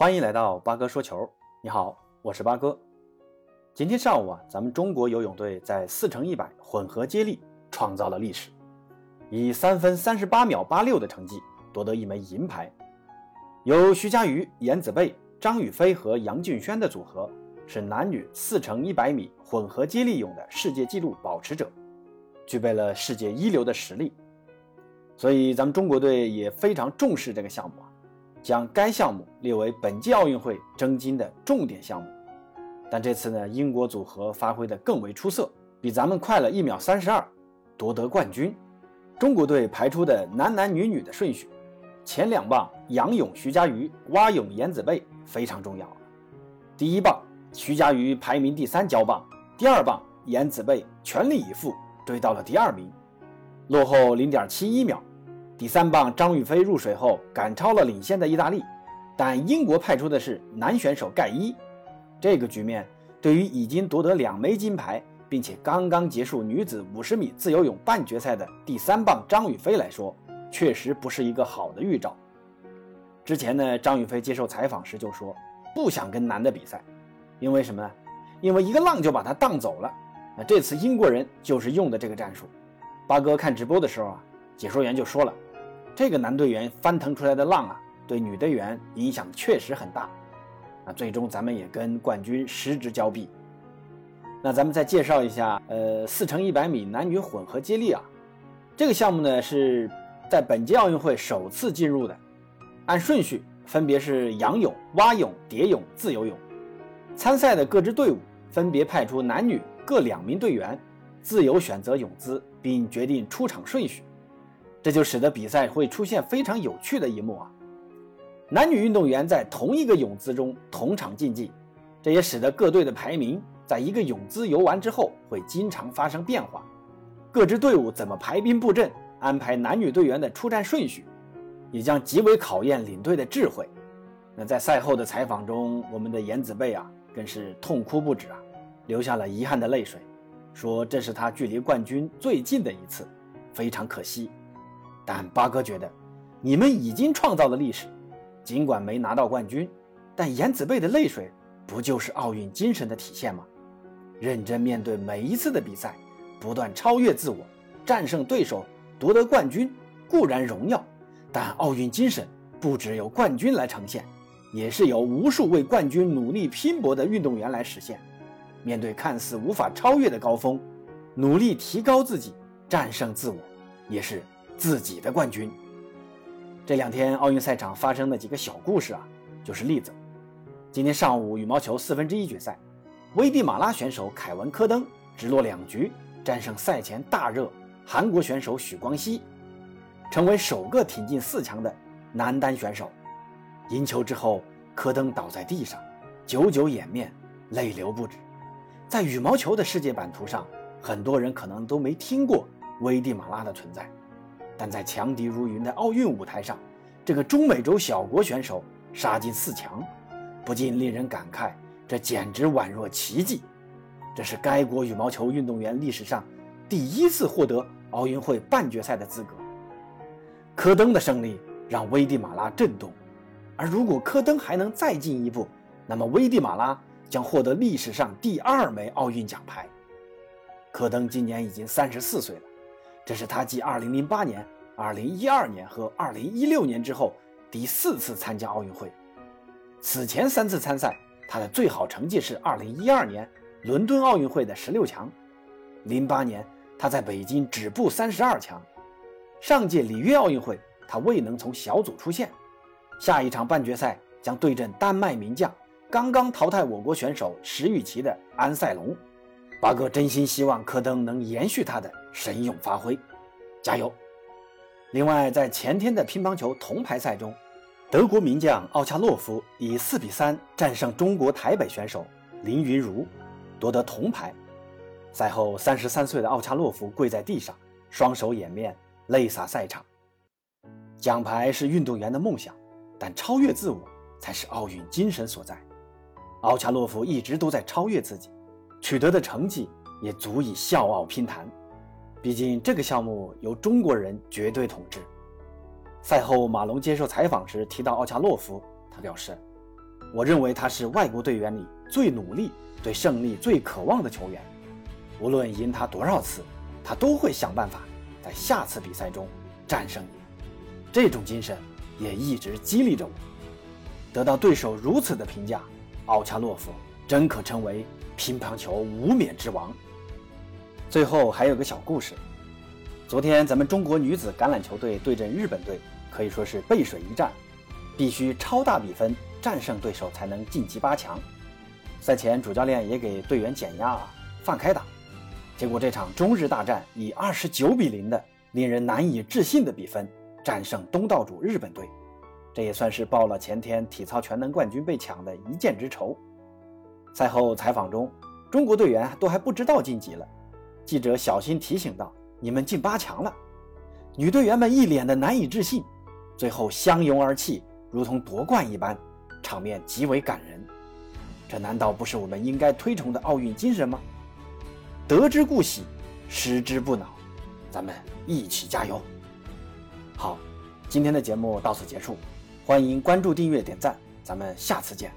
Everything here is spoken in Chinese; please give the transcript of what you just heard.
欢迎来到八哥说球。你好，我是八哥。今天上午啊，咱们中国游泳队在四乘一百混合接力创造了历史，以三分三十八秒八六的成绩夺得一枚银牌。由徐嘉余、颜子贝、张雨霏和杨俊轩的组合是男女四乘一百米混合接力泳的世界纪录保持者，具备了世界一流的实力。所以，咱们中国队也非常重视这个项目啊。将该项目列为本届奥运会争金的重点项目，但这次呢，英国组合发挥的更为出色，比咱们快了一秒三十二，夺得冠军。中国队排出的男男女女的顺序，前两棒仰泳徐嘉余，蛙泳颜子贝非常重要。第一棒徐嘉余排名第三交棒，第二棒颜子贝全力以赴追到了第二名，落后零点七一秒。第三棒张雨霏入水后赶超了领先的意大利，但英国派出的是男选手盖伊。这个局面对于已经夺得两枚金牌，并且刚刚结束女子五十米自由泳半决赛的第三棒张雨霏来说，确实不是一个好的预兆。之前呢，张雨霏接受采访时就说不想跟男的比赛，因为什么呢？因为一个浪就把他荡走了。那这次英国人就是用的这个战术。八哥看直播的时候啊，解说员就说了。这个男队员翻腾出来的浪啊，对女队员影响确实很大。那最终咱们也跟冠军失之交臂。那咱们再介绍一下，呃，四乘一百米男女混合接力啊，这个项目呢是在本届奥运会首次进入的。按顺序分别是仰泳、蛙泳、蝶泳、自由泳。参赛的各支队伍分别派出男女各两名队员，自由选择泳姿，并决定出场顺序。这就使得比赛会出现非常有趣的一幕啊！男女运动员在同一个泳姿中同场竞技，这也使得各队的排名在一个泳姿游完之后会经常发生变化。各支队伍怎么排兵布阵，安排男女队员的出战顺序，也将极为考验领队的智慧。那在赛后的采访中，我们的颜子贝啊更是痛哭不止啊，流下了遗憾的泪水，说这是他距离冠军最近的一次，非常可惜。但八哥觉得，你们已经创造了历史，尽管没拿到冠军，但颜子贝的泪水不就是奥运精神的体现吗？认真面对每一次的比赛，不断超越自我，战胜对手，夺得冠军固然荣耀，但奥运精神不只由冠军来呈现，也是由无数为冠军努力拼搏的运动员来实现。面对看似无法超越的高峰，努力提高自己，战胜自我，也是。自己的冠军。这两天奥运赛场发生的几个小故事啊，就是例子。今天上午羽毛球四分之一决赛，危地马拉选手凯文科登直落两局战胜赛前大热韩国选手许光熙，成为首个挺进四强的男单选手。赢球之后，科登倒在地上，久久掩面，泪流不止。在羽毛球的世界版图上，很多人可能都没听过危地马拉的存在。但在强敌如云的奥运舞台上，这个中美洲小国选手杀进四强，不禁令人感慨，这简直宛若奇迹。这是该国羽毛球运动员历史上第一次获得奥运会半决赛的资格。科登的胜利让危地马拉震动，而如果科登还能再进一步，那么危地马拉将获得历史上第二枚奥运奖牌。科登今年已经三十四岁了。这是他继2008年、2012年和2016年之后第四次参加奥运会。此前三次参赛，他的最好成绩是2012年伦敦奥运会的十六强，08年他在北京止步三十二强。上届里约奥运会，他未能从小组出线。下一场半决赛将对阵丹麦名将，刚刚淘汰我国选手石宇奇的安塞龙。八哥真心希望柯登能延续他的神勇发挥，加油！另外，在前天的乒乓球铜牌赛中，德国名将奥恰洛夫以四比三战胜中国台北选手林云如，夺得铜牌。赛后，三十三岁的奥恰洛夫跪在地上，双手掩面，泪洒赛场。奖牌是运动员的梦想，但超越自我才是奥运精神所在。奥恰洛夫一直都在超越自己。取得的成绩也足以笑傲乒坛，毕竟这个项目由中国人绝对统治。赛后，马龙接受采访时提到奥恰洛夫，他表示：“我认为他是外国队员里最努力、对胜利最渴望的球员。无论赢他多少次，他都会想办法在下次比赛中战胜你。这种精神也一直激励着我。得到对手如此的评价，奥恰洛夫真可称为乒乓球无冕之王。最后还有个小故事：昨天咱们中国女子橄榄球队对阵日本队，可以说是背水一战，必须超大比分战胜对手才能晋级八强。赛前主教练也给队员减压啊，放开打。结果这场中日大战以二十九比零的令人难以置信的比分战胜东道主日本队，这也算是报了前天体操全能冠军被抢的一箭之仇。赛后采访中，中国队员都还不知道晋级了，记者小心提醒道：“你们进八强了。”女队员们一脸的难以置信，最后相拥而泣，如同夺冠一般，场面极为感人。这难道不是我们应该推崇的奥运精神吗？得之故喜，失之不恼，咱们一起加油！好，今天的节目到此结束，欢迎关注、订阅、点赞，咱们下次见。